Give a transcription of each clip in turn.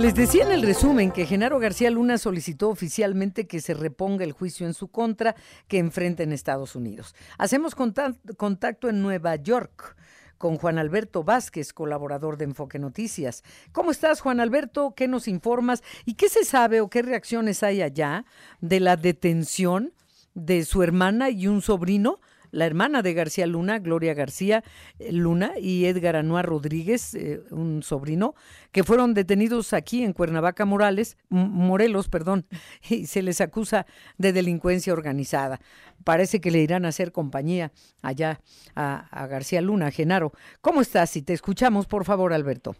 Les decía en el resumen que Genaro García Luna solicitó oficialmente que se reponga el juicio en su contra que enfrenta en Estados Unidos. Hacemos contacto en Nueva York con Juan Alberto Vázquez, colaborador de Enfoque Noticias. ¿Cómo estás, Juan Alberto? ¿Qué nos informas? ¿Y qué se sabe o qué reacciones hay allá de la detención de su hermana y un sobrino la hermana de García Luna, Gloria García eh, Luna, y Edgar Anuar Rodríguez, eh, un sobrino, que fueron detenidos aquí en Cuernavaca Morales, Morelos, perdón, y se les acusa de delincuencia organizada. Parece que le irán a hacer compañía allá a, a García Luna, Genaro. ¿Cómo estás? Si te escuchamos, por favor, Alberto.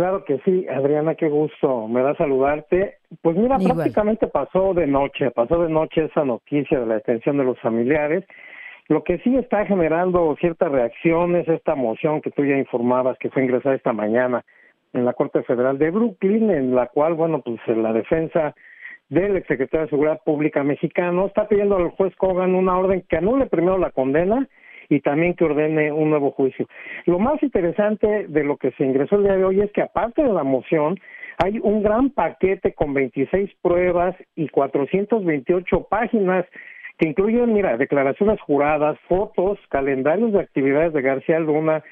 Claro que sí, Adriana, qué gusto, me da saludarte. Pues mira, prácticamente pasó de noche, pasó de noche esa noticia de la detención de los familiares. Lo que sí está generando ciertas reacciones, esta moción que tú ya informabas que fue ingresada esta mañana en la Corte Federal de Brooklyn, en la cual, bueno, pues la defensa del exsecretario de Seguridad Pública mexicano está pidiendo al juez Kogan una orden que anule primero la condena y también que ordene un nuevo juicio. Lo más interesante de lo que se ingresó el día de hoy es que aparte de la moción, hay un gran paquete con 26 pruebas y 428 páginas que incluyen, mira, declaraciones juradas, fotos, calendarios de actividades de García Luna,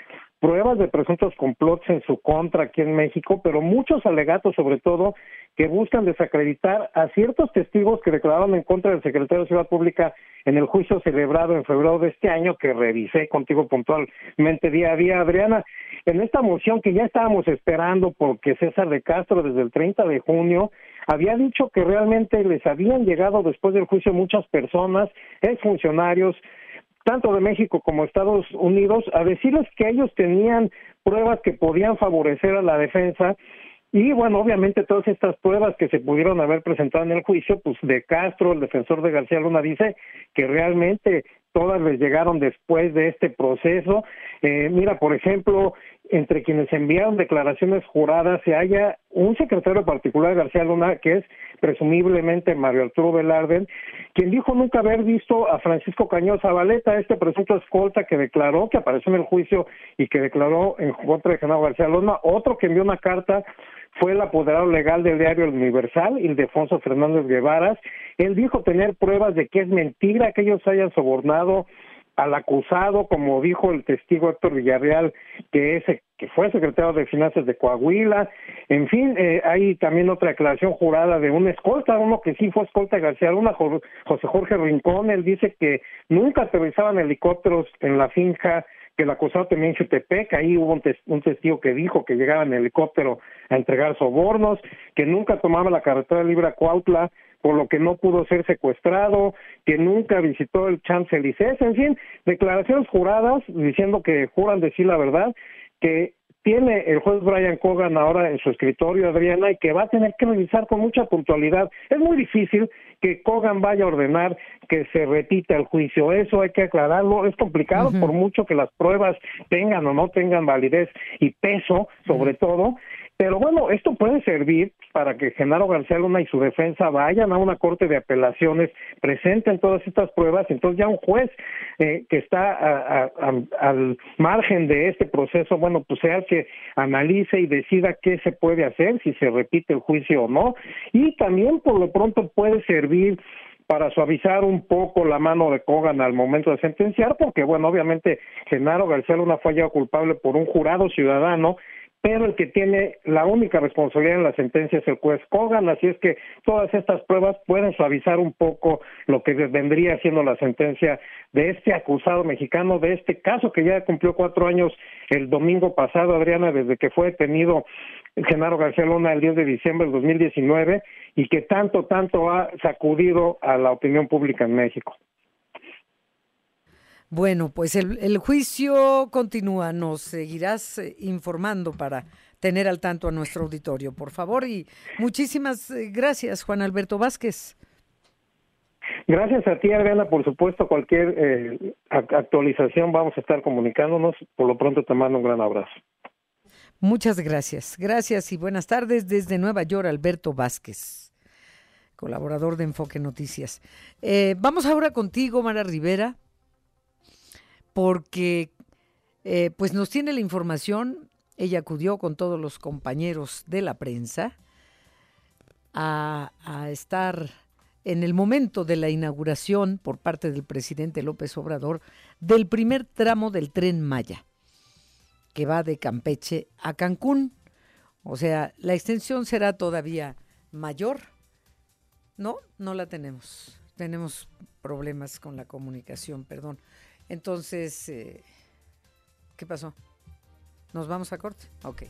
pruebas de presuntos complots en su contra aquí en México, pero muchos alegatos sobre todo que buscan desacreditar a ciertos testigos que declararon en contra del secretario de Ciudad Pública en el juicio celebrado en febrero de este año, que revisé contigo puntualmente día a día, Adriana. En esta moción que ya estábamos esperando porque César de Castro desde el 30 de junio había dicho que realmente les habían llegado después del juicio muchas personas, exfuncionarios, tanto de México como Estados Unidos, a decirles que ellos tenían pruebas que podían favorecer a la defensa y bueno, obviamente todas estas pruebas que se pudieron haber presentado en el juicio, pues de Castro, el defensor de García Luna, dice que realmente todas les llegaron después de este proceso. Eh, mira, por ejemplo, entre quienes enviaron declaraciones juradas se halla un secretario particular de García Luna, que es presumiblemente Mario Arturo Velarde, quien dijo nunca haber visto a Francisco Cañón Zabaleta, este presunto escolta que declaró, que apareció en el juicio y que declaró en contra de Genaro García Luna, otro que envió una carta fue el apoderado legal del diario El Universal, Ildefonso Fernández Guevaras. Él dijo tener pruebas de que es mentira que ellos hayan sobornado al acusado, como dijo el testigo Héctor Villarreal, que es que fue secretario de Finanzas de Coahuila. En fin, eh, hay también otra declaración jurada de un escolta, uno que sí fue escolta García Luna, José Jorge Rincón. Él dice que nunca aterrizaban helicópteros en la finca que el acusado tenía en Chutepec, ahí hubo un, testigo que dijo que llegaba en helicóptero a entregar sobornos, que nunca tomaba la carretera libre a Cuautla, por lo que no pudo ser secuestrado, que nunca visitó el Champs-Élysées, en fin, declaraciones juradas diciendo que juran decir la verdad, que tiene el juez Brian Cogan ahora en su escritorio, Adriana, y que va a tener que revisar con mucha puntualidad. Es muy difícil que Cogan vaya a ordenar que se repita el juicio. Eso hay que aclararlo. Es complicado por mucho que las pruebas tengan o no tengan validez y peso, sobre todo. Pero bueno, esto puede servir para que Genaro García Luna y su defensa vayan a una corte de apelaciones, presenten todas estas pruebas, entonces ya un juez eh, que está al margen de este proceso, bueno, pues sea el que analice y decida qué se puede hacer, si se repite el juicio o no, y también por lo pronto puede servir para suavizar un poco la mano de Kogan al momento de sentenciar, porque bueno, obviamente Genaro García Luna fue hallado culpable por un jurado ciudadano pero el que tiene la única responsabilidad en la sentencia es el juez Kogan, así es que todas estas pruebas pueden suavizar un poco lo que vendría siendo la sentencia de este acusado mexicano, de este caso que ya cumplió cuatro años el domingo pasado, Adriana, desde que fue detenido Genaro García Luna el 10 de diciembre del 2019 y que tanto, tanto ha sacudido a la opinión pública en México. Bueno, pues el, juicio continúa. Nos seguirás eh, informando para tener al tanto a nuestro auditorio, por favor. Y muchísimas eh, gracias, Juan Alberto Vázquez. Gracias a ti, Adriana. Por supuesto, cualquier eh, actualización vamos a estar comunicándonos. Por lo pronto te mando un gran abrazo. Muchas gracias. Gracias y buenas tardes desde Nueva York, Alberto Vázquez, colaborador de Enfoque Noticias. vamos ahora contigo, Mara Rivera porque eh, pues nos tiene la información ella acudió con todos los compañeros de la prensa a, a estar en el momento de la inauguración por parte del presidente López Obrador del primer tramo del tren Maya, que va de Campeche a Cancún. O sea, la extensión será todavía mayor. No, no la tenemos. Tenemos problemas con la comunicación, perdón. Entonces, eh, ¿qué pasó? ¿Nos vamos a corte? Ok.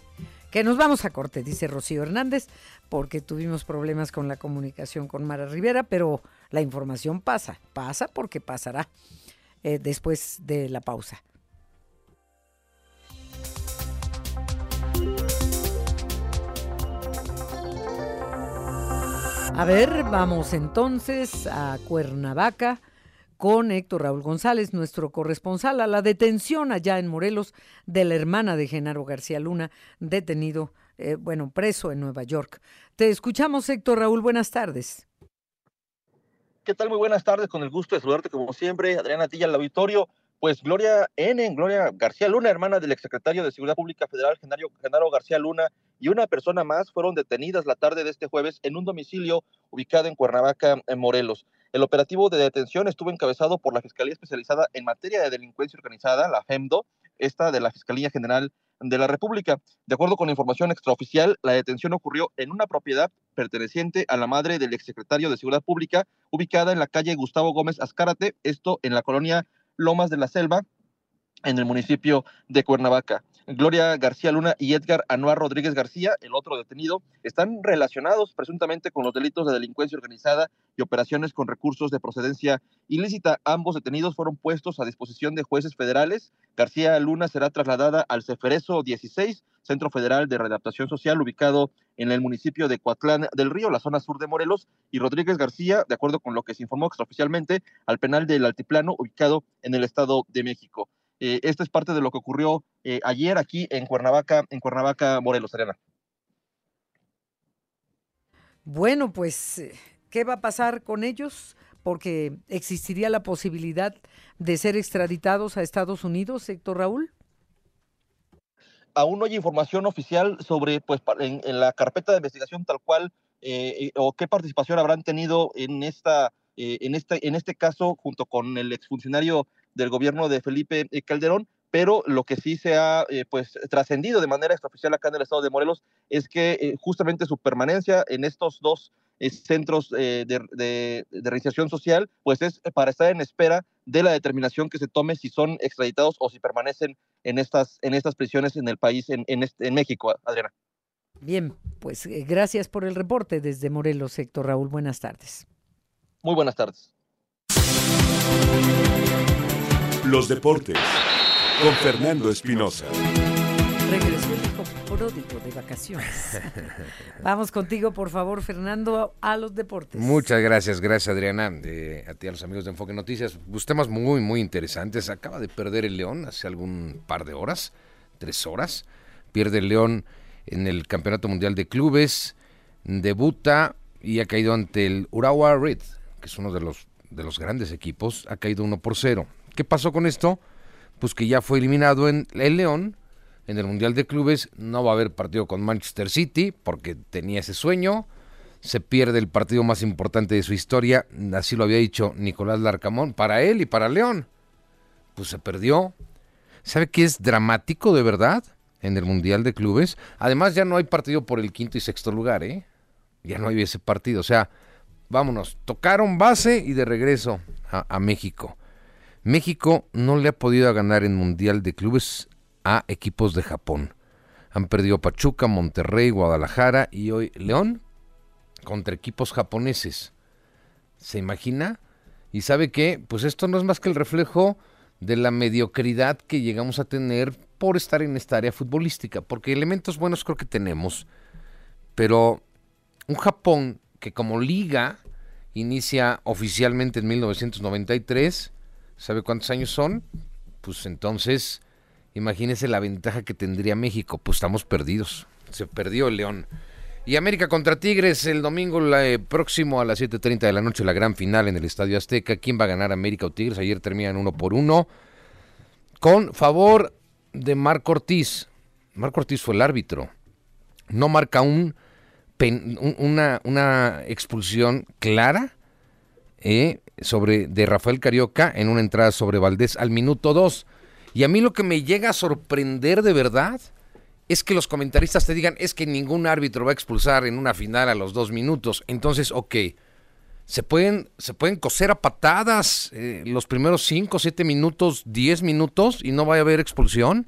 Que nos vamos a corte, dice Rocío Hernández, porque tuvimos problemas con la comunicación con Mara Rivera, pero la información pasa, pasa porque pasará eh, después de la pausa. A ver, vamos entonces a Cuernavaca con Héctor Raúl González, nuestro corresponsal, a la detención allá en Morelos de la hermana de Genaro García Luna, detenido, eh, bueno, preso en Nueva York. Te escuchamos, Héctor Raúl, buenas tardes. ¿Qué tal? Muy buenas tardes, con el gusto de saludarte como siempre, Adriana Tilla, al auditorio. Pues Gloria N., Gloria García Luna, hermana del exsecretario de Seguridad Pública Federal, Genaro, Genaro García Luna, y una persona más fueron detenidas la tarde de este jueves en un domicilio ubicado en Cuernavaca, en Morelos. El operativo de detención estuvo encabezado por la Fiscalía Especializada en Materia de Delincuencia Organizada, la FEMDO, esta de la Fiscalía General de la República. De acuerdo con información extraoficial, la detención ocurrió en una propiedad perteneciente a la madre del exsecretario de Seguridad Pública, ubicada en la calle Gustavo Gómez Azcárate, esto en la colonia Lomas de la Selva, en el municipio de Cuernavaca. Gloria García Luna y Edgar Anuar Rodríguez García, el otro detenido, están relacionados presuntamente con los delitos de delincuencia organizada y operaciones con recursos de procedencia ilícita. Ambos detenidos fueron puestos a disposición de jueces federales. García Luna será trasladada al Ceferezo 16, Centro Federal de Readaptación Social, ubicado en el municipio de Coatlán del Río, la zona sur de Morelos, y Rodríguez García, de acuerdo con lo que se informó extraoficialmente, al penal del Altiplano, ubicado en el Estado de México. Eh, esto es parte de lo que ocurrió eh, ayer aquí en Cuernavaca, en Cuernavaca, Morelos, Ariana. Bueno, pues, eh, ¿qué va a pasar con ellos? Porque existiría la posibilidad de ser extraditados a Estados Unidos, Héctor Raúl. Aún no hay información oficial sobre, pues, en, la carpeta de investigación tal cual o qué participación habrán tenido en esta, en este, en este caso junto con el exfuncionario del gobierno de Felipe eh, Calderón, pero lo que sí se ha eh, pues trascendido de manera extraoficial acá en el estado de Morelos es que eh, justamente su permanencia en estos dos centros de, de, reinserción social pues es para estar en espera de la determinación que se tome si son extraditados o si permanecen en estas en estas prisiones en el país en, en, este, en México Adriana. Bien pues gracias por el reporte desde Morelos Héctor Raúl. Buenas tardes. Muy buenas tardes los deportes con Fernando Espinosa. Regresó el hijo pródigo de vacaciones. Vamos contigo, por favor, Fernando, a los deportes. Muchas gracias, gracias Adriana, a ti a los amigos de Enfoque Noticias. Pues temas muy, muy interesantes. Acaba de perder el León hace algún par de horas, tres horas. Pierde el León en el Campeonato Mundial de Clubes, debuta y ha caído ante el Urawa Red, que es uno de los, de los grandes equipos, ha caído 1 por 0. ¿Qué pasó con esto? Pues que ya fue eliminado en el León, en el Mundial de Clubes, no va a haber partido con Manchester City porque tenía ese sueño, se pierde el partido más importante de su historia, así lo había dicho Nicolás Larcamón, para él y para León. Pues se perdió. ¿Sabe qué es dramático de verdad en el Mundial de Clubes? Además ya no hay partido por el quinto y sexto lugar, ¿eh? Ya no hay ese partido, o sea, vámonos, tocaron base y de regreso a, a México. México no le ha podido ganar en Mundial de Clubes a equipos de Japón. Han perdido Pachuca, Monterrey, Guadalajara y hoy León contra equipos japoneses. ¿Se imagina? Y sabe que, pues esto no es más que el reflejo de la mediocridad que llegamos a tener por estar en esta área futbolística, porque elementos buenos creo que tenemos, pero un Japón que como liga inicia oficialmente en 1993, ¿Sabe cuántos años son? Pues entonces, imagínese la ventaja que tendría México. Pues estamos perdidos. Se perdió el León. Y América contra Tigres el domingo eh, próximo a las 7.30 de la noche, la gran final en el Estadio Azteca. ¿Quién va a ganar América o Tigres? Ayer terminan uno por uno. Con favor de Marco Ortiz. Marco Ortiz fue el árbitro. No marca un, una, una expulsión clara eh, sobre, de Rafael Carioca en una entrada sobre Valdés al minuto 2. Y a mí lo que me llega a sorprender de verdad es que los comentaristas te digan es que ningún árbitro va a expulsar en una final a los dos minutos. Entonces, ok, se pueden, se pueden coser a patadas eh, los primeros 5, 7 minutos, 10 minutos y no va a haber expulsión,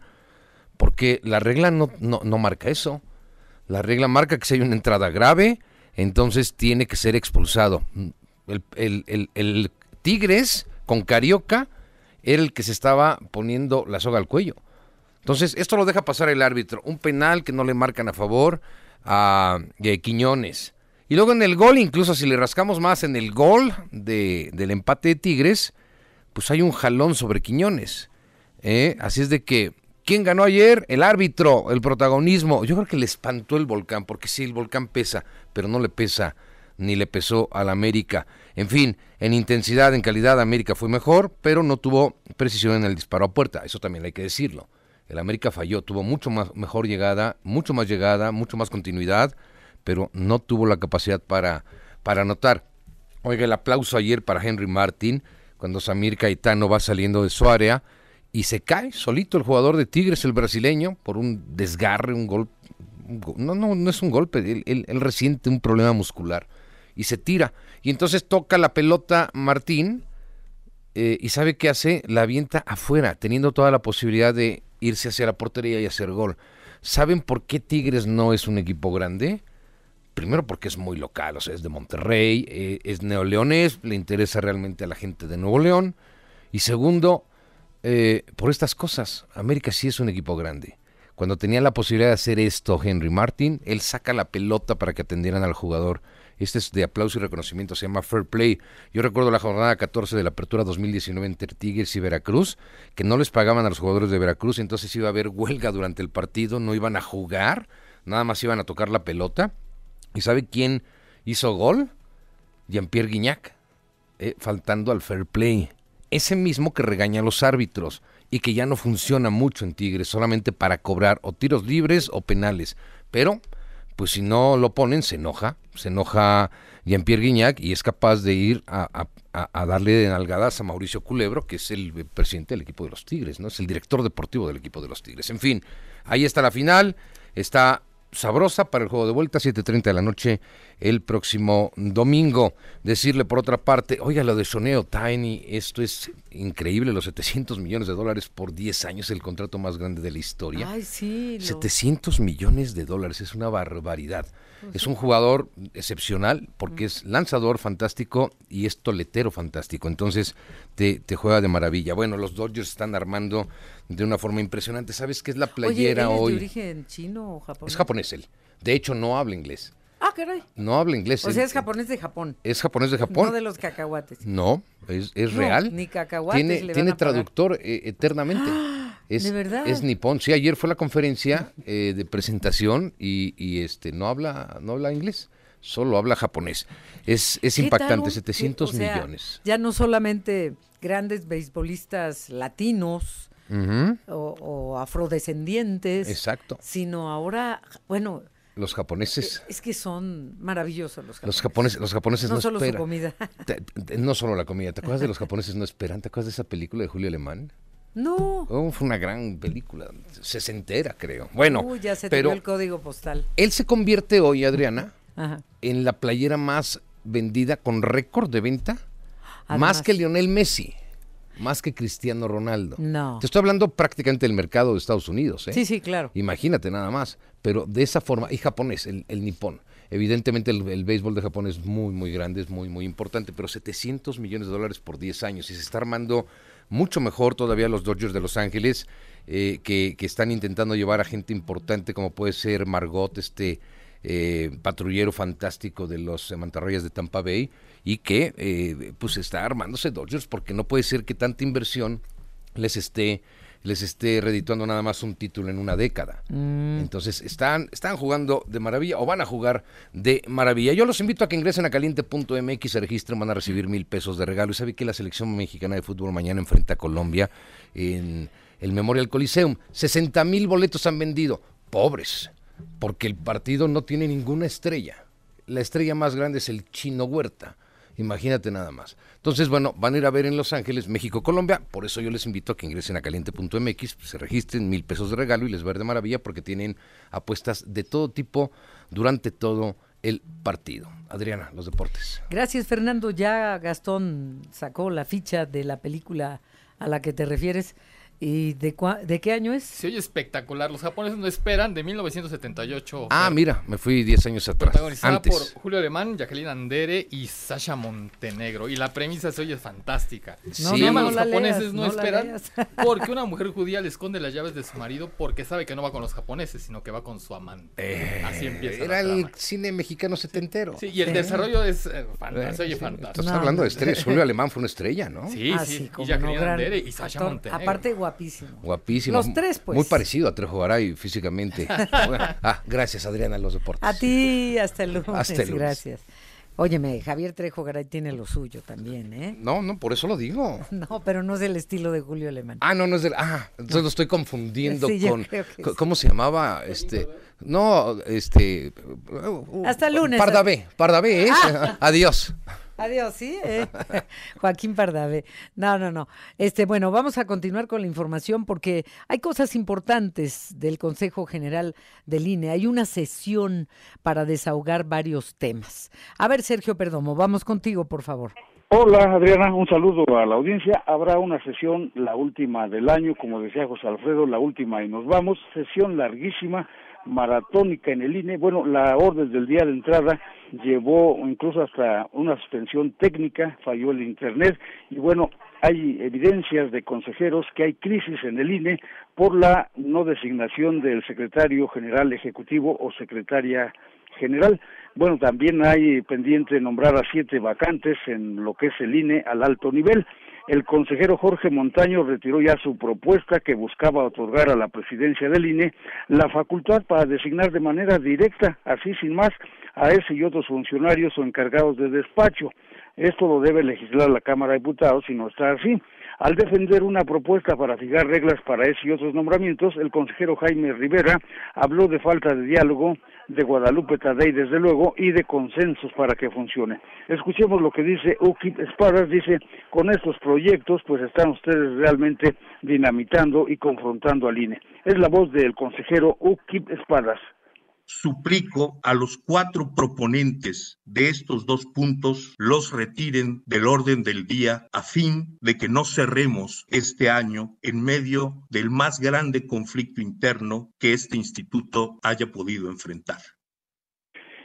porque la regla no, no, no marca eso. La regla marca que si hay una entrada grave, entonces tiene que ser expulsado el, Tigres con Carioca era el que se estaba poniendo la soga al cuello. Entonces, esto lo deja pasar el árbitro. Un penal que no le marcan a favor a Quiñones. Y luego en el gol, incluso si le rascamos más en el gol de, del empate de Tigres, pues hay un jalón sobre Quiñones. ¿eh? Así es de que, ¿quién ganó ayer? El árbitro, el protagonismo. Yo creo que le espantó el volcán, porque sí, el volcán pesa, pero no le pesa ni le pesó al América. En fin, en intensidad, en calidad, América fue mejor, pero no tuvo precisión en el disparo a puerta. Eso también hay que decirlo. El América falló, tuvo mucho más mejor llegada, mucho más llegada, mucho más continuidad, pero no tuvo la capacidad para, para anotar. Oiga, el aplauso ayer para Henry Martin, cuando Samir Caetano va saliendo de su área y se cae solito el jugador de Tigres, el brasileño, por un desgarre, un golpe. No, no, no es un golpe, él, él resiente un problema muscular y se tira. Y entonces toca la pelota Martín eh, y sabe qué hace, la avienta afuera, teniendo toda la posibilidad de irse hacia la portería y hacer gol. ¿Saben por qué Tigres no es un equipo grande? Primero porque es muy local, o sea, es de Monterrey, eh, es neoleonés, le interesa realmente a la gente de Nuevo León. Y segundo, eh, por estas cosas, América sí es un equipo grande. Cuando tenía la posibilidad de hacer esto Henry Martin, él saca la pelota para que atendieran al jugador este es de aplauso y reconocimiento, se llama Fair Play. Yo recuerdo la jornada 14 de la apertura 2019 entre Tigres y Veracruz, que no les pagaban a los jugadores de Veracruz, entonces iba a haber huelga durante el partido, no iban a jugar, nada más iban a tocar la pelota. ¿Y sabe quién hizo gol? Jean-Pierre Guignac, eh, faltando al Fair Play. Ese mismo que regaña a los árbitros y que ya no funciona mucho en Tigres, solamente para cobrar o tiros libres o penales. Pero pues si no lo ponen, se enoja, se enoja Jean-Pierre Guignac y es capaz de ir a, darle de nalgadas a Mauricio Culebro, que es el presidente del equipo de los Tigres, ¿no? Es el director deportivo del equipo de los Tigres. En fin, ahí está la final, está sabrosa para el juego de vuelta, 7.30 de la noche el próximo domingo. Decirle por otra parte, oiga, lo de Soneo Tiny, esto es increíble, los 700 millones de dólares por 10 años, el contrato más grande de la historia. Ay, sí. 700 millones de dólares, es una barbaridad. Pues es un jugador excepcional porque es lanzador fantástico y es toletero fantástico. Entonces te, te, juega de maravilla. Bueno, los Dodgers están armando de una forma impresionante. ¿Sabes qué es la playera Oye, hoy? ¿es de origen chino o japonés? Es japonés él. De hecho, no habla inglés. Ah, caray. No habla inglés. O sea, es japonés de Japón. Es japonés de Japón. No de los cacahuates. No, es, es real. Ni cacahuates. Tiene, le tiene van a pagar. traductor eh, eternamente. Es, ¿De verdad? Es nipón. Sí, ayer fue la conferencia eh, de presentación y, y, este no habla no habla inglés, solo habla japonés. Es, es ¿Qué impactante, un- 700 o sea, millones. Ya no solamente grandes beisbolistas latinos o, o afrodescendientes, Exacto. sino ahora, bueno, Los japoneses, es que son maravillosos los japoneses. los japoneses, los japoneses no, no solo su esperan. comida. Te- te- no solo la comida. ¿Te acuerdas de los japoneses no esperan? ¿Te acuerdas de esa película de Julio Alemán? No. Oh, fue una gran película, sesentera creo. Bueno, Uy, ya se pero el código postal. él se convierte hoy, Adriana, Ajá. en la playera más vendida con récord de venta, Además. más que Lionel Messi, más que Cristiano Ronaldo. No. Te estoy hablando prácticamente del mercado de Estados Unidos. ¿eh? Sí, sí, claro. Imagínate nada más. Pero de esa forma, y japonés, el, el nipón. Evidentemente el, el béisbol de Japón es muy, muy grande, es muy, muy importante, pero 700 millones de dólares por 10 años y se está armando mucho mejor todavía los Dodgers de Los Ángeles, eh, que, están intentando llevar a gente importante como puede ser Margot, este eh, patrullero fantástico de los mantarrayas de Tampa Bay, y que eh, pues está armándose Dodgers porque no puede ser que tanta inversión les esté les esté redituando nada más un título en una década. Entonces están, están jugando de maravilla o van a jugar de maravilla. Yo los invito a que ingresen a caliente.mx, se registren, van a recibir mil pesos de regalo. Y sabe que la selección mexicana de fútbol mañana enfrenta a Colombia en el Memorial Coliseum. 60 mil boletos han vendido. pobres, porque el partido no tiene ninguna estrella. La estrella más grande es el Chino Huerta. Imagínate nada más. Entonces, bueno, van a ir a ver en Los Ángeles, México, Colombia. Por eso yo les invito a que ingresen a caliente.mx, se registren mil pesos de regalo y les va a ir de maravilla porque tienen apuestas de todo tipo durante todo el partido. Adriana, los deportes. Gracias, Fernando. Ya Gastón sacó la ficha de la película a la que te refieres. ¿Y de, de qué año es? Se oye espectacular. Los japoneses no esperan, de 1978. Ah, mira, me fui 10 años atrás. Protagonizada por Julio Alemán, Jacqueline Andere y Sasha Montenegro. Y la premisa se oye fantástica. No, sí, no, los japoneses no, esperan porque una mujer judía le esconde las llaves de su marido porque sabe que no va con los japoneses, sino que va con su amante. Eh, Así empieza. Era el cine mexicano setentero. Sí, y el desarrollo es eh, se oye fantástico. Estás hablando de estrellas. Julio Alemán fue una estrella, ¿no? Sí, ah, sí. Y Jacqueline Andere y Sasha Montenegro. Aparte, guapísimo. Guapísimo. Los tres, pues. Muy parecido a Trejo Garay físicamente. ah, gracias, Adriana, los deportes. A ti, hasta el lunes. Hasta el lunes. Gracias. Óyeme, Javier Trejo Garay tiene lo suyo también, ¿eh? No, no, por eso lo digo. No, pero no es el estilo de Julio Alemán. Ah, no, no es del. Ah, entonces lo estoy confundiendo con. ¿Cómo se llamaba? Este. No, este. Hasta el lunes. Pardavé, Pardavé, ¿eh? Ah. Adiós. Adiós, sí. Eh. Joaquín Pardavé. No, no, no. Este, bueno, vamos a continuar con la información porque hay cosas importantes del Consejo General del INE. Hay una sesión para desahogar varios temas. A ver, Sergio Perdomo, vamos contigo, por favor. Hola Adriana, un saludo a la audiencia. Habrá una sesión, la última del año, como decía José Alfredo, la última y nos vamos. Sesión larguísima, maratónica en el INE. Bueno, la orden del día de entrada llevó incluso hasta una suspensión técnica, falló el Internet y bueno, hay evidencias de consejeros que hay crisis en el INE por la no designación del secretario general ejecutivo o secretaria general. Bueno, también hay pendiente nombrar a siete vacantes en lo que es el INE al alto nivel. El consejero Jorge Montaño retiró ya su propuesta que buscaba otorgar a la presidencia del INE la facultad para designar de manera directa, así sin más, a ese y otros funcionarios o encargados de despacho. Esto lo debe legislar la Cámara de Diputados y no está así. Al defender una propuesta para fijar reglas para ese y otros nombramientos, el consejero Jaime Rivera habló de falta de diálogo de Guadalupe Tadei, desde luego, y de consensos para que funcione. Escuchemos lo que dice Ukip Espadas, dice, con estos proyectos pues están ustedes realmente dinamitando y confrontando al INE. Es la voz del consejero Ukip Espadas suplico a los cuatro proponentes de estos dos puntos los retiren del orden del día a fin de que no cerremos este año en medio del más grande conflicto interno que este instituto haya podido enfrentar.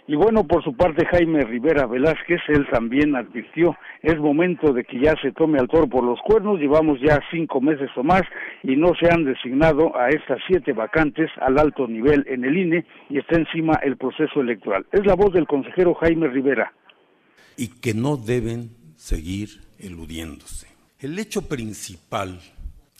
Y bueno, por su parte, Jaime Rivera Velázquez, él también advirtió, es momento de que ya se tome al toro por los cuernos, llevamos ya cinco meses o más y no se han designado a estas siete vacantes al alto nivel en el INE y está encima el proceso electoral. Es la voz del consejero Jaime Rivera. Y que no deben seguir eludiéndose. El hecho principal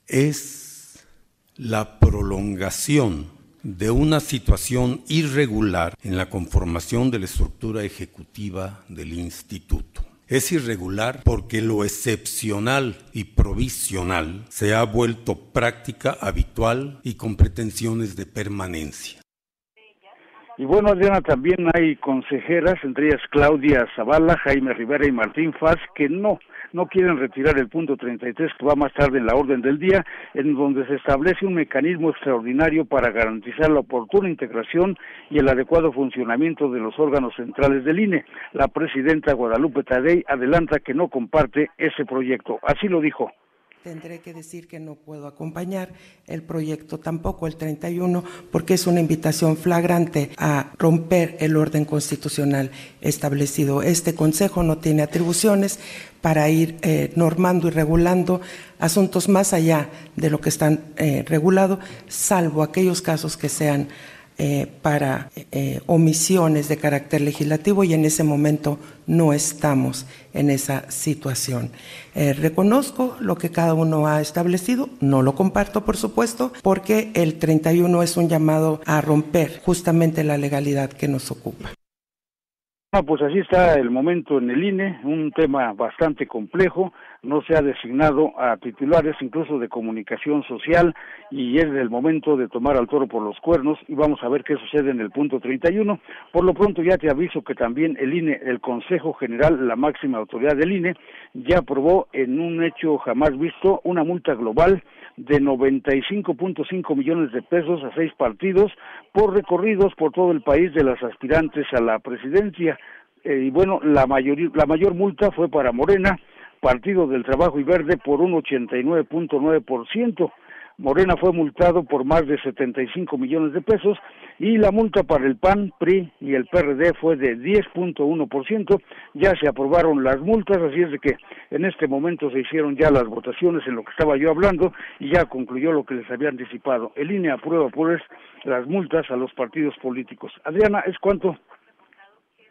es la prolongación de una situación irregular en la conformación de la estructura ejecutiva del instituto. Es irregular porque lo excepcional y provisional se ha vuelto práctica habitual y con pretensiones de permanencia. Y bueno, Adriana, también hay consejeras, entre ellas Claudia Zavala, Jaime Rivera y Martín Faz, que no no quieren retirar el punto 33 que va más tarde en la orden del día, en donde se establece un mecanismo extraordinario para garantizar la oportuna integración y el adecuado funcionamiento de los órganos centrales del INE. La presidenta Guadalupe Tadei adelanta que no comparte ese proyecto. Así lo dijo tendré que decir que no puedo acompañar el proyecto tampoco el 31 porque es una invitación flagrante a romper el orden constitucional establecido. Este Consejo no tiene atribuciones para ir eh, normando y regulando asuntos más allá de lo que están eh, regulados, salvo aquellos casos que sean eh, para eh, omisiones de carácter legislativo y en ese momento no estamos en esa situación. Eh, reconozco lo que cada uno ha establecido, no lo comparto por supuesto, porque el 31 es un llamado a romper justamente la legalidad que nos ocupa. Pues así está el momento en el INE, un tema bastante complejo, no se ha designado a titulares incluso de comunicación social y es el momento de tomar al toro por los cuernos y vamos a ver qué sucede en el punto 31. Por lo pronto ya te aviso que también el INE, el Consejo General, la máxima autoridad del INE, ya aprobó en un hecho jamás visto una multa global de 95.5 millones de pesos a seis partidos por recorridos por todo el país de las aspirantes a la presidencia. Eh, y bueno, la, mayor, la mayor multa fue para Morena, Partido del Trabajo y Verde, por un 89.9%. Morena fue multado por más de 75 millones de pesos y la multa para el PAN, PRI y el PRD fue de 10.1%. Ya se aprobaron las multas, así es de que en este momento se hicieron ya las votaciones en lo que estaba yo hablando y ya concluyó lo que les había anticipado. El INE aprueba pues las multas a los partidos políticos. Adriana, ¿es cuánto?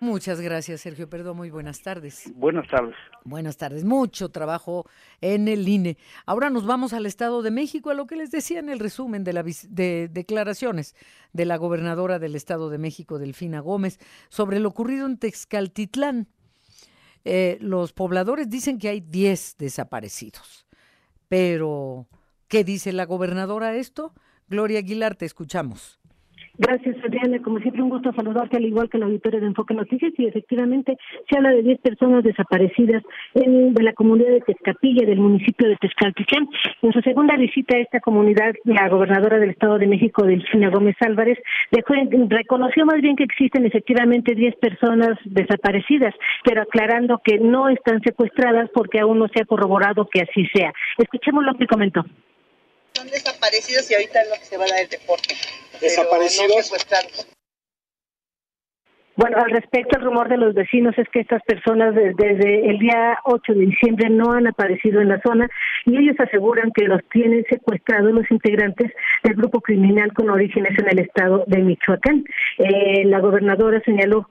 Muchas gracias, Sergio Perdón. Muy buenas tardes. Buenas tardes. Buenas tardes. Mucho trabajo en el INE. Ahora nos vamos al Estado de México, a lo que les decía en el resumen de, la, de declaraciones de la gobernadora del Estado de México, Delfina Gómez, sobre lo ocurrido en Texcaltitlán. Eh, los pobladores dicen que hay 10 desaparecidos. Pero, ¿qué dice la gobernadora a esto? Gloria Aguilar, te escuchamos. Gracias, Como siempre, un gusto saludarte, al igual que la auditorio de Enfoque Noticias. Y efectivamente, se habla de 10 personas desaparecidas en, de la comunidad de Tezcapilla, del municipio de Tezcaltitlán. En su segunda visita a esta comunidad, la gobernadora del Estado de México, Delfina Gómez Álvarez, dejó, reconoció más bien que existen efectivamente 10 personas desaparecidas, pero aclarando que no están secuestradas porque aún no se ha corroborado que así sea. Escuchemos lo que comentó son desaparecidos y ahorita es lo que se va a dar el deporte. ¿Desaparecidos? bueno, al respecto, el rumor de los vecinos es que estas personas desde el día 8 de diciembre no han aparecido en la zona y ellos aseguran que los tienen secuestrados los integrantes del grupo criminal con orígenes en el estado de Michoacán. Eh, la gobernadora señaló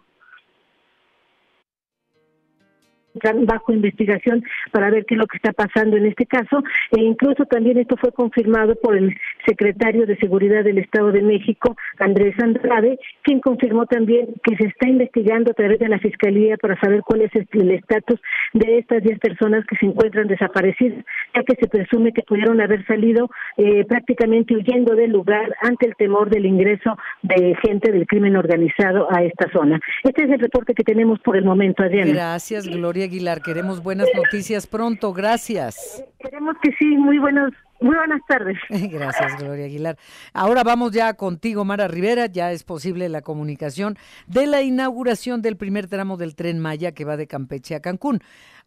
bajo investigación para ver qué es lo que está pasando en este caso e incluso también esto fue confirmado por el secretario de Seguridad del Estado de México, Andrés Andrade, quien confirmó también que se está investigando a través de la Fiscalía para saber cuál es el estatus de estas 10 personas que se encuentran desaparecidas, ya que se presume que pudieron haber salido eh, prácticamente huyendo del lugar ante el temor del ingreso de gente del crimen organizado a esta zona. Este es el reporte que tenemos por el momento, Adriana. Gracias, Gloria. Aguilar. Queremos buenas noticias pronto. Gracias. Queremos que sí. Muy buenos muy buenas tardes. Gracias, Gloria Aguilar. Ahora vamos ya contigo, Mara Rivera. Ya es posible la comunicación de la inauguración del primer tramo del tren Maya que va de Campeche a Cancún.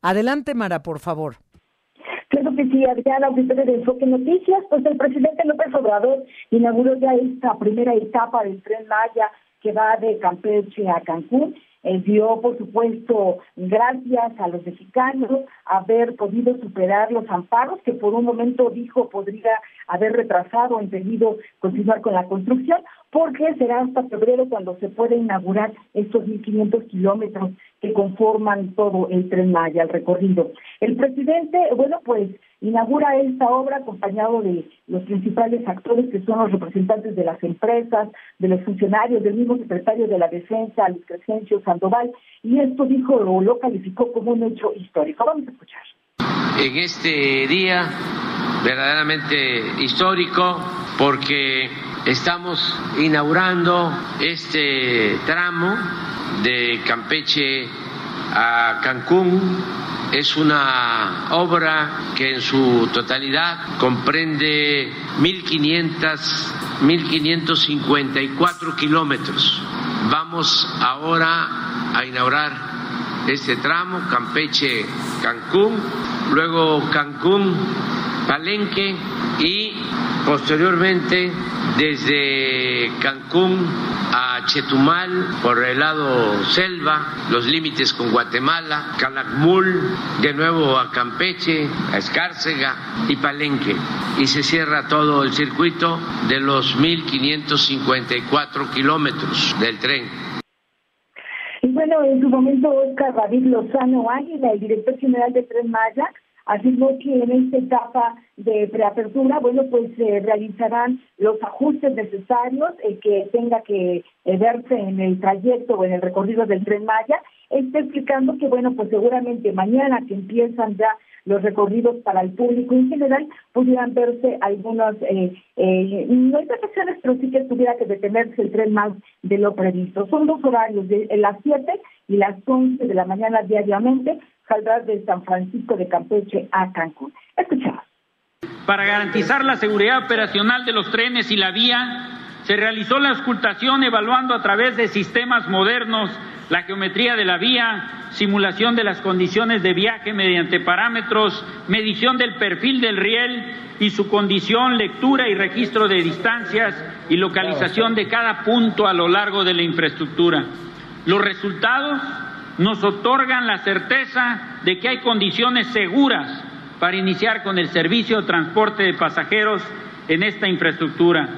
Adelante, Mara, por favor. Claro que sí, Adriana, auditorio de Enfoque Noticias. Pues el presidente López Obrador inauguró ya esta primera etapa del tren Maya que va de Campeche a Cancún dio, por supuesto, gracias a los mexicanos haber podido superar los amparos que por un momento dijo podría haber retrasado o impedido continuar con la construcción, porque será hasta febrero cuando se pueda inaugurar estos 1.500 kilómetros que conforman todo el tren Maya, el recorrido. El presidente, bueno, pues inaugura esta obra acompañado de los principales actores que son los representantes de las empresas, de los funcionarios, del mismo secretario de la Defensa, Luis Crescencio Sandoval, y esto dijo o lo calificó como un hecho histórico. Vamos a escuchar. En este día verdaderamente histórico porque estamos inaugurando este tramo de Campeche a Cancún. Es una obra que en su totalidad comprende 1.500, 1.554 kilómetros. Vamos ahora a inaugurar este tramo, Campeche-Cancún, luego Cancún-Palenque y posteriormente desde Cancún Chetumal por el lado selva, los límites con Guatemala, Calakmul, de nuevo a Campeche, a Escárcega y Palenque. Y se cierra todo el circuito de los 1.554 kilómetros del tren. Y bueno, en su momento Oscar David Lozano Águila, el director general de Tren Maya, afirmó que en esta etapa de preapertura, bueno, pues se realizarán los ajustes necesarios el que tenga que eh, verse en el trayecto o en el recorrido del tren Maya está explicando que, bueno, pues seguramente mañana que empiezan ya los recorridos para el público en general, pudieran verse algunas, eh, eh, no pero sí que tuviera que detenerse el tren más de lo previsto. Son dos horarios, de las 7 y las 11 de la mañana diariamente, saldrá de San Francisco de Campeche a Cancún. Escuchamos. Para garantizar la seguridad operacional de los trenes y la vía, se realizó la auscultación evaluando a través de sistemas modernos la geometría de la vía, simulación de las condiciones de viaje mediante parámetros, medición del perfil del riel y su condición, lectura y registro de distancias y localización de cada punto a lo largo de la infraestructura. Los resultados nos otorgan la certeza de que hay condiciones seguras para iniciar con el servicio de transporte de pasajeros en esta infraestructura.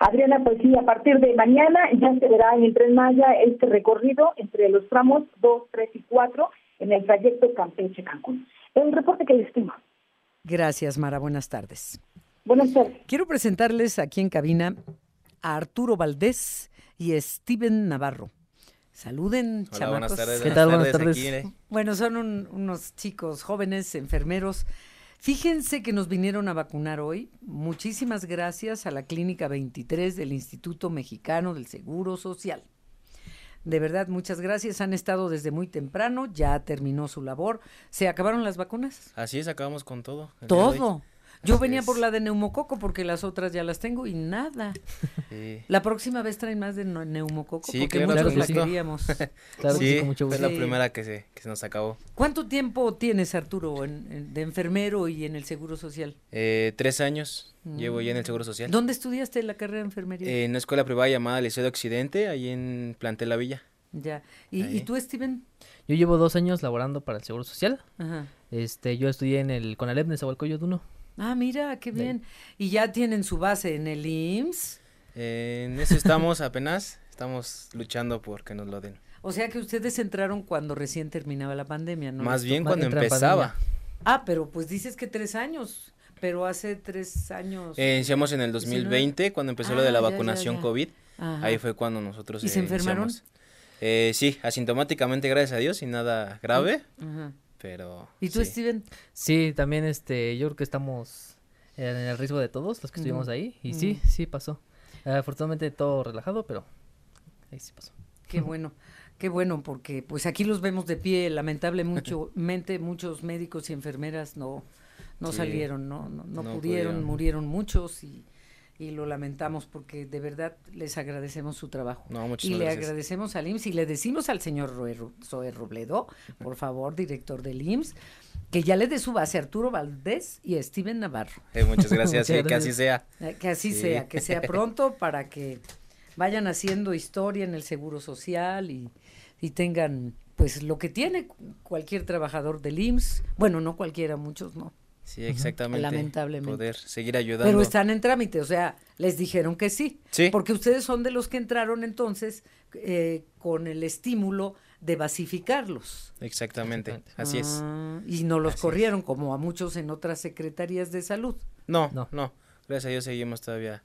Adriana, pues sí, a partir de mañana ya se verá en el Tren Maya este recorrido entre los tramos 2, 3 y 4 en el trayecto Campeche-Cancún. El reporte que les tengo. Gracias, Mara. Buenas tardes. Buenas tardes. Quiero presentarles aquí en cabina a Arturo Valdés y Steven Navarro. Saluden, Hola, Buenas tardes. ¿Qué tal? Buenas tardes. Eh. Bueno, son unos chicos jóvenes, enfermeros Fíjense que nos vinieron a vacunar hoy. Muchísimas gracias a la Clínica 23 del Instituto Mexicano del Seguro Social. De verdad, muchas gracias. Han estado desde muy temprano, ya terminó su labor. ¿Se acabaron las vacunas? Así es, acabamos con todo. Todo. Yo venía por la de neumococo porque las otras ya las tengo y nada. La próxima vez traen más de neumococo sí, porque claro, muchos la queríamos. claro, sí, con mucho gusto. la primera que se, que se nos acabó. ¿Cuánto tiempo tienes, Arturo, de enfermero y en el Seguro Social? Eh, tres años llevo ya en el Seguro Social. ¿Dónde estudiaste la carrera de enfermería? en una escuela privada llamada Liceo de Occidente, ahí en Plantel La Villa. Ya. ¿Y, ¿Y, tú, Steven? Yo llevo dos años laborando para el Seguro Social. Ajá. Este, yo estudié en el CONALEP de Zahualcoyo Duno. Ah, mira, qué bien. ¿Y ya tienen su base en el IMSS? en eso estamos apenas, estamos luchando por que nos lo den. O sea que ustedes entraron cuando recién terminaba la pandemia, ¿no? Más bien cuando empezaba. Ah, pero pues dices que tres años, pero hace tres años. Eh, iniciamos en el 2020, cuando empezó lo de la ah, vacunación COVID. Ahí fue cuando nosotros. ¿Y se enfermaron? Eh, sí, asintomáticamente, gracias a Dios, y nada grave. Ajá pero... ¿Y tú, Steven? Sí, también este, yo creo que estamos en el riesgo de todos los que estuvimos ahí, y sí, sí pasó. afortunadamente todo relajado, pero ahí sí pasó. Qué bueno. Qué bueno, porque pues aquí los vemos de pie, lamentablemente muchos médicos y enfermeras no, no salieron, no, no, no, pudieron, murieron muchos y y lo lamentamos porque de verdad les agradecemos su trabajo. y le agradecemos al IMSS y le decimos al señor Zoe Robledo, por favor, director del IMSS, que ya le dé su base a Arturo Valdés y a Steven Navarro. Eh, muchas gracias, que así sea. Eh, que así sea, que sea pronto para que vayan haciendo historia en el Seguro Social y, y tengan pues lo que tiene cualquier trabajador del IMSS. Bueno, no cualquiera, muchos no. Sí, exactamente. Lamentablemente. Poder seguir ayudando. Pero están en trámite, o sea, les dijeron que sí. Sí. Porque ustedes son de los que entraron entonces eh, con el estímulo de basificarlos. Exactamente, así es. Ah, y no los corrieron como a muchos en otras secretarías de salud. No, no, no. Gracias a Dios seguimos todavía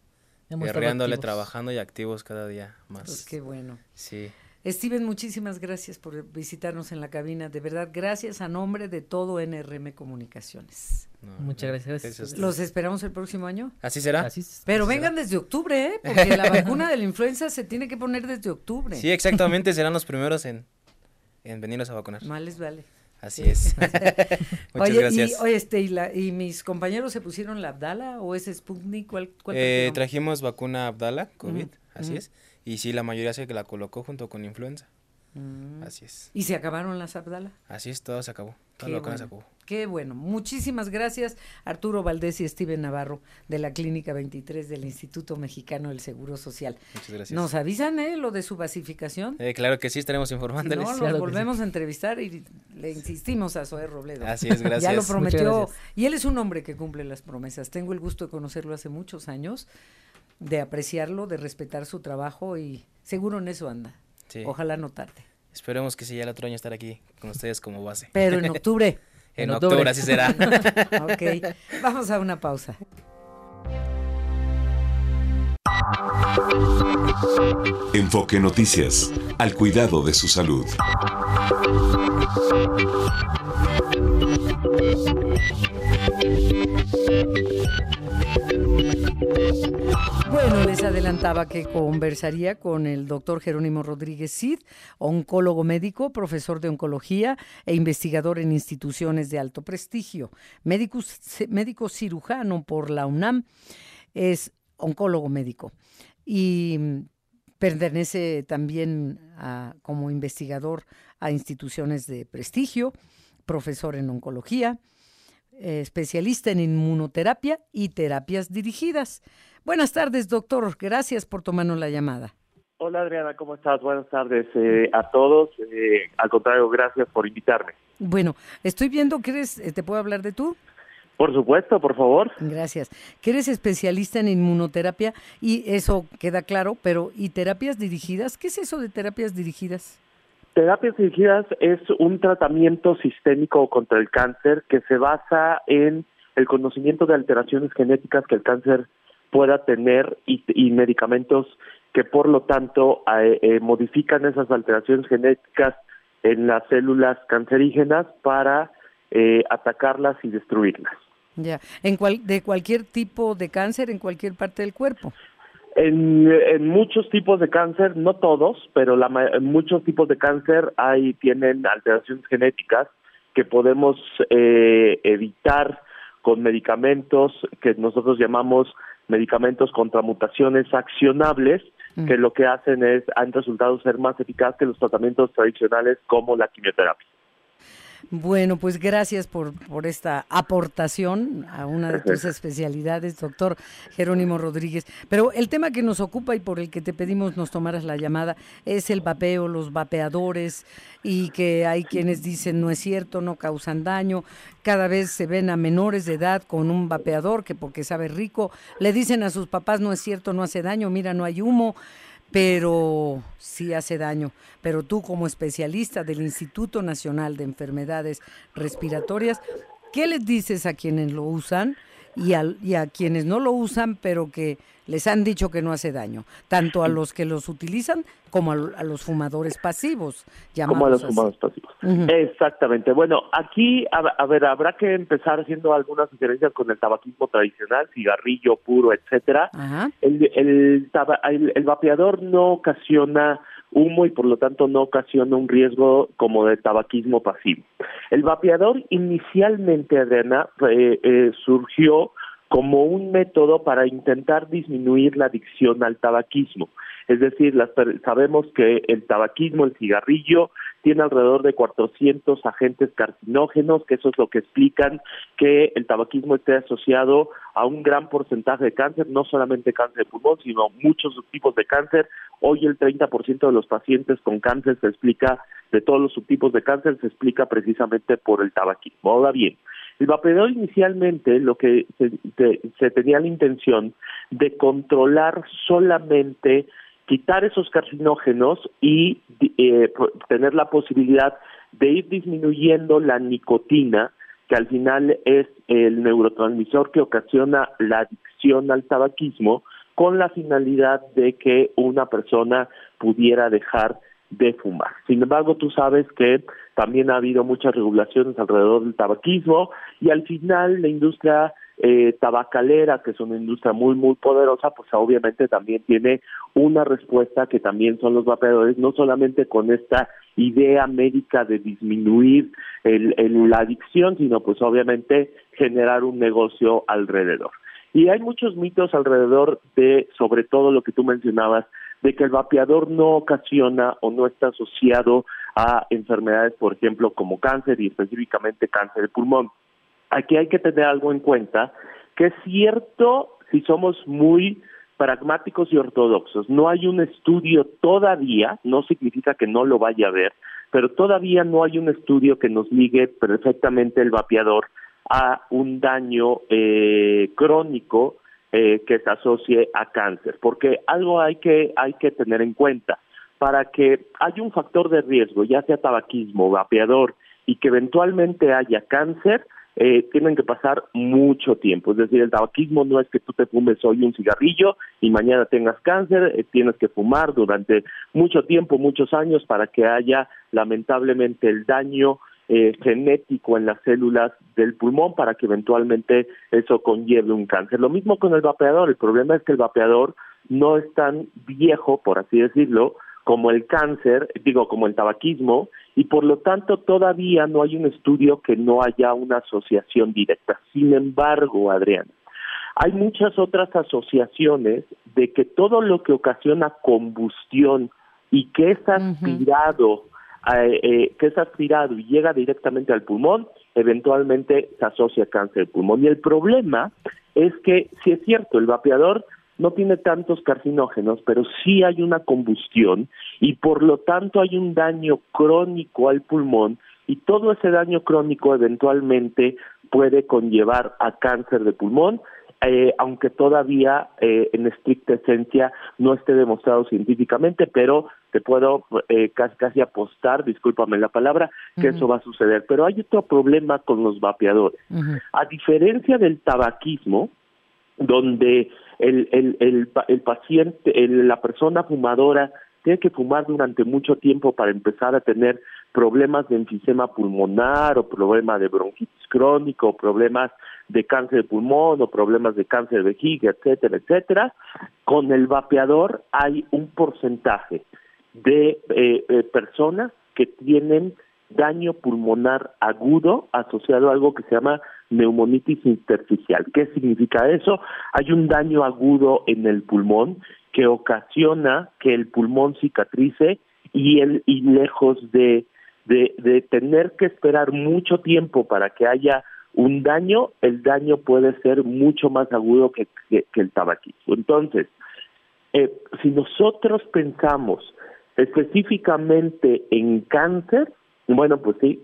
guerreándole, trabajando y activos cada día más. Pues qué bueno. Sí. Steven, muchísimas gracias por visitarnos en la cabina. De verdad, gracias a nombre de todo NRM Comunicaciones. Muchas gracias. ¿Los esperamos el próximo año? Así será. Pero vengan desde octubre, ¿eh? Porque la vacuna de la influenza se tiene que poner desde octubre. Sí, exactamente. Serán los primeros en, en venirnos a vacunar. Males vale. Así es. Muchas gracias. Y, oye, este, y, mis compañeros se pusieron la Abdala o ese Sputnik? ¿Cuál, eh, trajimos vacuna Abdala, COVID, así es. Y sí, la mayoría se que la colocó junto con influenza. Mm. Así es. ¿Y se acabaron las Abdala? Así es, todo se acabó. Todo lo que se acabó. Qué bueno. Muchísimas gracias, Arturo Valdés y Steven Navarro, de la Clínica 23 del Instituto Mexicano del Seguro Social. Muchas gracias. ¿Nos avisan, eh, lo de su basificación? Eh, claro que sí, estaremos informándoles. no, nos volvemos a entrevistar y le insistimos a Zoé Robledo. Así es, gracias. ya lo prometió. Y él es un hombre que cumple las promesas. Tengo el gusto de conocerlo hace muchos años de apreciarlo, de respetar su trabajo y seguro en eso anda. Ojalá no tarde. Esperemos que sí, ya el otro año estar aquí con ustedes como base. Pero en octubre. en, octubre. así será. ok, vamos a una pausa. Enfoque Noticias, al cuidado de su salud. Bueno, les adelantaba que conversaría con el doctor Jerónimo Rodríguez Cid, oncólogo médico, profesor de oncología e investigador en instituciones de alto prestigio, médico, cirujano por la UNAM, es oncólogo médico y pertenece también como investigador a instituciones de prestigio, profesor en oncología, especialista en inmunoterapia y terapias dirigidas. Buenas tardes, doctor. Gracias por tomarnos la llamada. Hola Adriana, ¿cómo estás? Buenas tardes eh, a todos. Eh, al contrario, gracias por invitarme. Bueno, estoy viendo que eres, ¿te puedo hablar de tú? Por supuesto, por favor. Gracias. Que eres especialista en inmunoterapia y eso queda claro, pero ¿y terapias dirigidas? ¿Qué es eso de terapias dirigidas? Terapias dirigidas es un tratamiento sistémico contra el cáncer que se basa en el conocimiento de alteraciones genéticas que el cáncer pueda tener y, medicamentos que por lo tanto eh, modifican esas alteraciones genéticas en las células cancerígenas para eh, atacarlas y destruirlas. Ya, en cual, de cualquier tipo de cáncer en cualquier parte del cuerpo. En, muchos tipos de cáncer, no todos, pero la, en muchos tipos de cáncer hay tienen alteraciones genéticas que podemos eh, evitar con medicamentos que nosotros llamamos medicamentos contra mutaciones accionables, mm. que lo que hacen es han resultado ser más eficaces que los tratamientos tradicionales como la quimioterapia. Bueno, pues gracias por, por esta aportación a una de tus especialidades, doctor Jerónimo Rodríguez. Pero el tema que nos ocupa y por el que te pedimos nos tomaras la llamada es el vapeo, los vapeadores y que hay quienes dicen no es cierto, no causan daño. Cada vez se ven a menores de edad con un vapeador que porque sabe rico, le dicen a sus papás no es cierto, no hace daño, mira, no hay humo pero sí hace daño. Pero tú como especialista del Instituto Nacional de Enfermedades Respiratorias, ¿qué les dices a quienes lo usan y a, y a quienes no lo usan, pero que les han dicho que no hace daño, tanto a los que los utilizan como a, los fumadores pasivos. Como a los fumadores pasivos. Exactamente. Bueno, aquí, a, ver, habrá que empezar haciendo algunas diferencias con el tabaquismo tradicional, cigarrillo puro, etcétera. El, el, el vapeador no ocasiona humo y por lo tanto no ocasiona un riesgo como de tabaquismo pasivo. El vapeador inicialmente, Adriana, eh, eh, surgió como un método para intentar disminuir la adicción al tabaquismo. Es decir, sabemos que el tabaquismo, el cigarrillo, tiene alrededor de 400 agentes carcinógenos, que eso es lo que explican que el tabaquismo esté asociado a un gran porcentaje de cáncer, no solamente cáncer de pulmón, sino muchos subtipos de cáncer. Hoy el 30% de los pacientes con cáncer se explica, de todos los subtipos de cáncer, se explica precisamente por el tabaquismo. Ahora bien, el vapeador inicialmente lo que se, tenía la intención de controlar solamente quitar esos carcinógenos y eh, tener la posibilidad de ir disminuyendo la nicotina, que al final es el neurotransmisor que ocasiona la adicción al tabaquismo, con la finalidad de que una persona pudiera dejar de fumar. Sin embargo, tú sabes que también ha habido muchas regulaciones alrededor del tabaquismo y al final la industria eh, tabacalera, que es una industria muy, muy poderosa, pues obviamente también tiene una respuesta que también son los vapeadores, no solamente con esta idea médica de disminuir el, la adicción, sino pues obviamente generar un negocio alrededor. Y hay muchos mitos alrededor de, sobre todo lo que tú mencionabas, de que el vapeador no ocasiona o no está asociado a enfermedades, por ejemplo, como cáncer y específicamente cáncer de pulmón. Aquí hay que tener algo en cuenta, que es cierto si somos muy pragmáticos y ortodoxos. No hay un estudio todavía, no significa que no lo vaya a haber, pero todavía no hay un estudio que nos ligue perfectamente el vapeador a un daño eh, crónico eh, que se asocie a cáncer, porque algo hay que hay que tener en cuenta para que haya un factor de riesgo, ya sea tabaquismo, vapeador y que eventualmente haya cáncer, eh, tienen que pasar mucho tiempo. Es decir, el tabaquismo no es que tú te fumes hoy un cigarrillo y mañana tengas cáncer, eh, tienes que fumar durante mucho tiempo, muchos años para que haya lamentablemente el daño eh, genético en las células del pulmón para que eventualmente eso conlleve un cáncer. Lo mismo con el vapeador, el problema es que el vapeador no es tan viejo, por así decirlo, como el cáncer, digo, como el tabaquismo, y por lo tanto todavía no hay un estudio que no haya una asociación directa. Sin embargo, Adrián, hay muchas otras asociaciones de que todo lo que ocasiona combustión y que es aspirado, eh, que es aspirado y llega directamente al pulmón, eventualmente se asocia cáncer de pulmón. Y el problema es que, si es cierto, el vapeador no tiene tantos carcinógenos, pero sí hay una combustión y por lo tanto hay un daño crónico al pulmón y todo ese daño crónico eventualmente puede conllevar a cáncer de pulmón, eh, aunque todavía eh, en estricta esencia no esté demostrado científicamente, pero te puedo eh, casi, casi apostar, discúlpame la palabra, que eso va a suceder. Pero hay otro problema con los vapeadores. A diferencia del tabaquismo, donde el, el, el, el paciente, la persona fumadora tiene que fumar durante mucho tiempo para empezar a tener problemas de enfisema pulmonar o problemas de bronquitis crónico o problemas de cáncer de pulmón o problemas de cáncer de vejiga, etcétera, etcétera. Con el vapeador hay un porcentaje de eh, eh, personas que tienen daño pulmonar agudo asociado a algo que se llama neumonitis intersticial. ¿Qué significa eso? Hay un daño agudo en el pulmón que ocasiona que el pulmón cicatrice y, el, y lejos de, de, tener que esperar mucho tiempo para que haya un daño, el daño puede ser mucho más agudo que, el tabaquismo. Entonces, eh, si nosotros pensamos específicamente en cáncer, bueno, pues sí,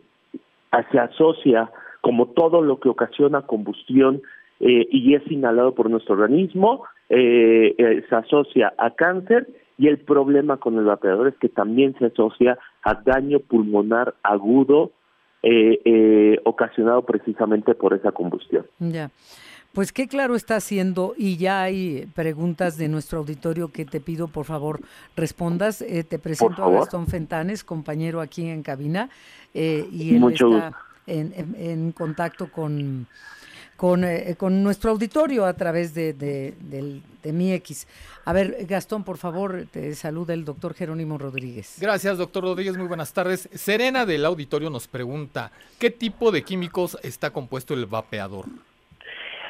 se asocia como todo lo que ocasiona combustión eh, y es inhalado por nuestro organismo, eh, eh, se asocia a cáncer y el problema con el vapeador es que también se asocia a daño pulmonar agudo ocasionado precisamente por esa combustión. Ya. Pues qué claro está haciendo y ya hay preguntas de nuestro auditorio que te pido por favor respondas. te presento a Gastón Fentanes, compañero aquí en cabina, y él está en, en, contacto con, con, eh, con, nuestro auditorio a través de, de, de, mi X. A ver, Gastón, por favor, te saluda el doctor Jerónimo Rodríguez. Gracias, doctor Rodríguez, muy buenas tardes. Serena del auditorio nos pregunta, ¿qué tipo de químicos está compuesto el vapeador?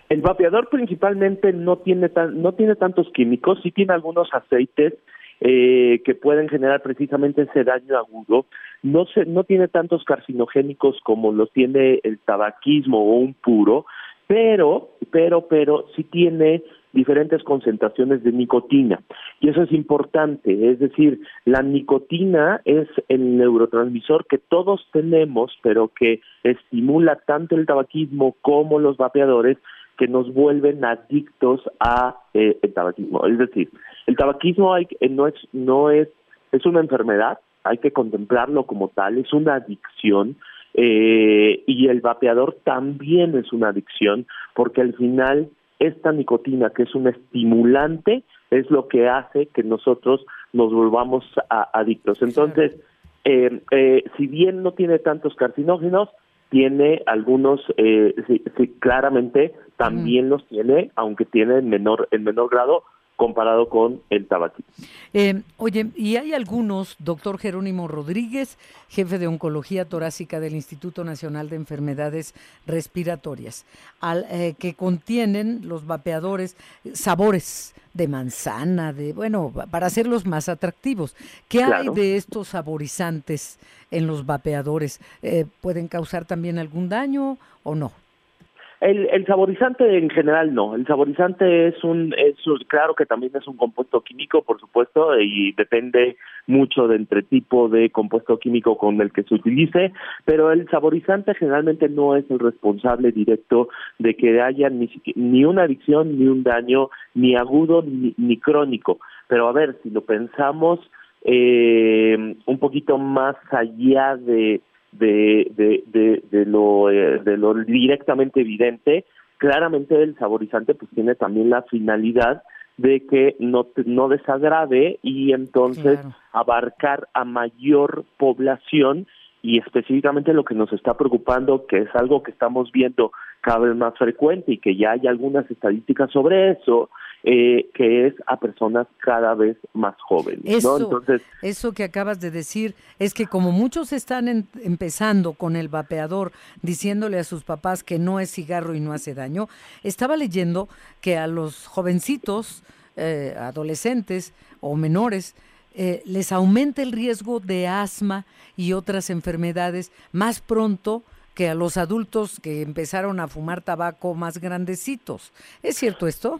El vapeador principalmente no tiene, tan, no tiene tantos químicos, sí tiene algunos aceites eh, que pueden generar precisamente ese daño agudo. No, se, no tiene tantos carcinogénicos como lo tiene el tabaquismo o un puro, pero, pero, pero sí tiene diferentes concentraciones de nicotina. Y eso es importante, es decir, la nicotina es el neurotransmisor que todos tenemos, pero que estimula tanto el tabaquismo como los vapeadores, que nos vuelven adictos a eh, el tabaquismo. Es decir, el tabaquismo hay, no es no es es una enfermedad, hay que contemplarlo como tal, es una adicción eh, y el vapeador también es una adicción porque al final esta nicotina que es un estimulante es lo que hace que nosotros nos volvamos adictos. Entonces, eh, eh, si bien no tiene tantos carcinógenos, tiene algunos, eh, sí, claramente también los tiene, aunque tiene en menor, en menor grado comparado con el tabaquismo. Eh, oye, y hay algunos, doctor Jerónimo Rodríguez, jefe de oncología torácica del Instituto Nacional de Enfermedades Respiratorias, al, eh, que contienen los vapeadores sabores de manzana, de bueno, para hacerlos más atractivos. ¿Qué hay de estos saborizantes en los vapeadores? Eh, ¿Pueden causar también algún daño o no? El, el saborizante en general no. El saborizante es un, es claro que también es un compuesto químico, por supuesto, y depende mucho de entre tipo de compuesto químico con el que se utilice, pero el saborizante generalmente no es el responsable directo de que haya ni, ni una adicción, ni un daño, ni agudo, ni, ni crónico. Pero a ver, si lo pensamos eh, un poquito más allá de de, de, de, lo, eh, de lo directamente evidente, claramente el saborizante pues tiene también la finalidad de que no, no desagrade y entonces abarcar a mayor población y específicamente lo que nos está preocupando, que es algo que estamos viendo cada vez más frecuente y que ya hay algunas estadísticas sobre eso, eh, que es a personas cada vez más jóvenes. Eso, Entonces, eso que acabas de decir es que como muchos están empezando con el vapeador diciéndole a sus papás que no es cigarro y no hace daño, estaba leyendo que a los jovencitos, eh, adolescentes o menores, eh, les aumenta el riesgo de asma y otras enfermedades más pronto que a los adultos que empezaron a fumar tabaco más grandecitos. ¿Es cierto esto?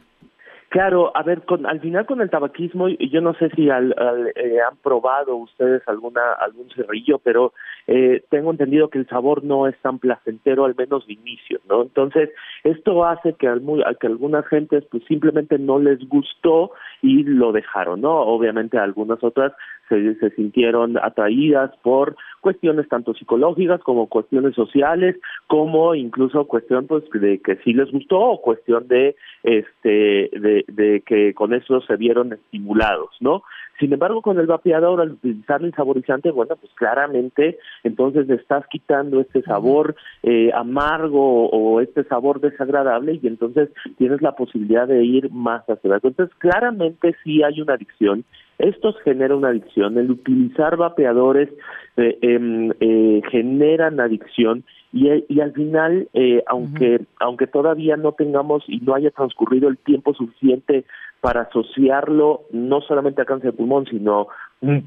Claro, a ver, con, al final con el tabaquismo, yo no sé si al, eh, han probado ustedes alguna algún cerrillo, pero eh, tengo entendido que el sabor no es tan placentero, al menos de inicio, ¿no? Entonces, esto hace que, al, que algunas gentes pues simplemente no les gustó y lo dejaron, ¿no? Obviamente algunas otras se, se sintieron atraídas por cuestiones tanto psicológicas como cuestiones sociales, como incluso cuestión pues de que sí les gustó o cuestión de este de, de que con eso se vieron estimulados, ¿no? Sin embargo, con el vapeador, al utilizar el saborizante, bueno, pues claramente entonces le estás quitando este sabor eh, amargo o este sabor desagradable y entonces tienes la posibilidad de ir más hacia abajo. Entonces, claramente sí hay una adicción. Esto genera una adicción. El utilizar vapeadores eh, em, eh, generan adicción y, y al final, eh, aunque, aunque todavía no tengamos y no haya transcurrido el tiempo suficiente para asociarlo no solamente a cáncer de pulmón, sino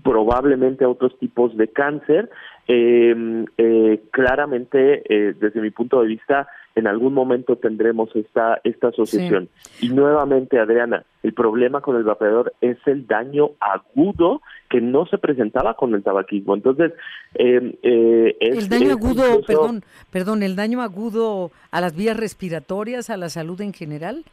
probablemente a otros tipos de cáncer, em, eh, claramente, eh, desde mi punto de vista, en algún momento tendremos esta, esta asociación. Y nuevamente, Adriana, el problema con el vapeador es el daño agudo que no se presentaba con el tabaquismo. Entonces, em, eh, el daño agudo, perdón, perdón, el daño agudo a las vías respiratorias, a la salud en general.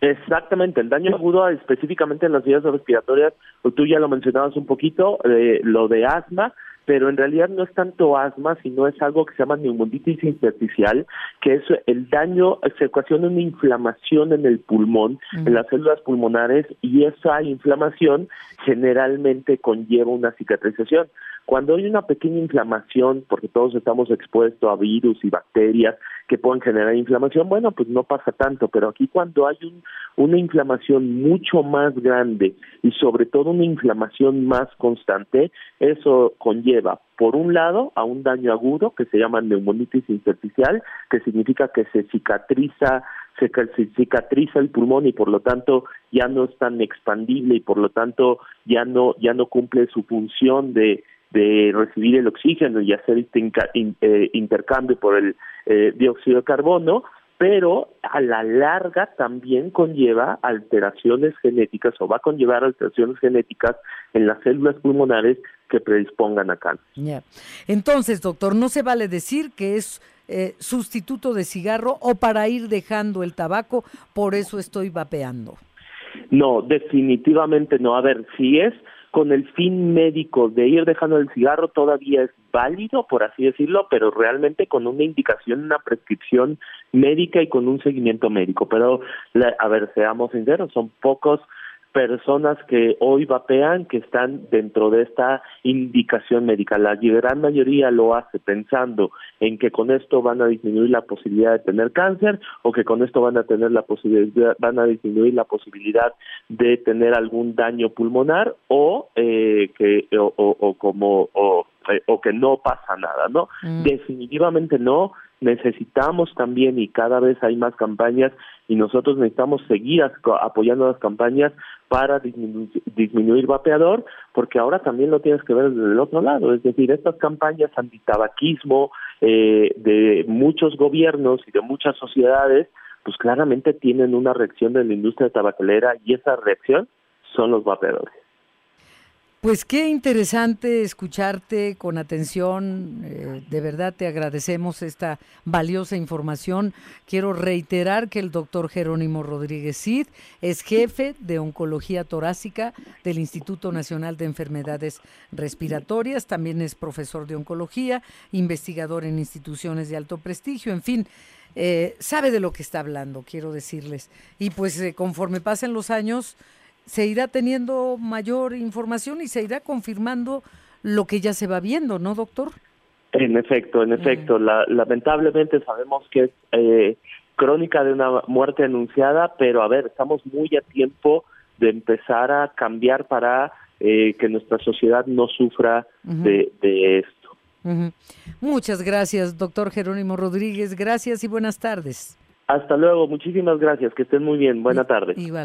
Exactamente, el daño agudo específicamente en las vías respiratorias, tú ya lo mencionabas un poquito, lo de asma, pero en realidad no es tanto asma, sino es algo que se llama neumonitis intersticial, que es el daño, se ocasiona una inflamación en el pulmón, en las células pulmonares, y esa inflamación generalmente conlleva una cicatrización. Cuando hay una pequeña inflamación, porque todos estamos expuestos a virus y bacterias que pueden generar inflamación, bueno, pues no pasa tanto, pero aquí cuando hay un, una inflamación mucho más grande y sobre todo una inflamación más constante, eso conlleva, por un lado, a un daño agudo que se llama neumonitis intersticial, que significa que se cicatriza se cicatriza el pulmón y por lo tanto ya no es tan expandible y por lo tanto ya no ya no cumple su función de de recibir el oxígeno y hacer este eh, intercambio por el eh, dióxido de carbono, pero a la larga también conlleva alteraciones genéticas o va a conllevar alteraciones genéticas en las células pulmonares que predispongan a cáncer. Entonces, doctor, no se vale decir que es eh, sustituto de cigarro o para ir dejando el tabaco, por eso estoy vapeando. No, definitivamente no. A ver, si es con el fin médico de ir dejando el cigarro todavía es válido, por así decirlo, pero realmente con una indicación, una prescripción médica y con un seguimiento médico. Pero, a ver, seamos sinceros, son pocos personas que hoy vapean que están dentro de esta indicación médica. La gran mayoría lo hace pensando en que con esto van a disminuir la posibilidad de tener cáncer o que con esto van a tener la posibilidad, van a disminuir la posibilidad de tener algún daño pulmonar o eh, que o, como o, eh, o que no pasa nada, ¿no? Mm. Definitivamente no necesitamos también y cada vez hay más campañas y nosotros necesitamos seguir apoyando las campañas para disminuir, vapeador, porque ahora también lo tienes que ver desde el otro lado, es decir, estas campañas antitabaquismo eh, de muchos gobiernos y de muchas sociedades, pues claramente tienen una reacción de la industria tabacalera y esa reacción son los vapeadores. Pues qué interesante escucharte con atención. Eh, de verdad te agradecemos esta valiosa información. Quiero reiterar que el doctor Jerónimo Rodríguez Cid es jefe de oncología torácica del Instituto Nacional de Enfermedades Respiratorias. También es profesor de oncología, investigador en instituciones de alto prestigio. En fin, eh, sabe de lo que está hablando, quiero decirles. Y pues eh, conforme pasen los años se irá teniendo mayor información y se irá confirmando lo que ya se va viendo, ¿no, doctor? En efecto, en efecto. lamentablemente sabemos que es eh, crónica de una muerte anunciada, pero a ver, estamos muy a tiempo de empezar a cambiar para eh, que nuestra sociedad no sufra de, esto. Muchas gracias, doctor Jerónimo Rodríguez. Gracias y buenas tardes. Hasta luego, muchísimas gracias. Que estén muy bien. Buena tarde. Igual.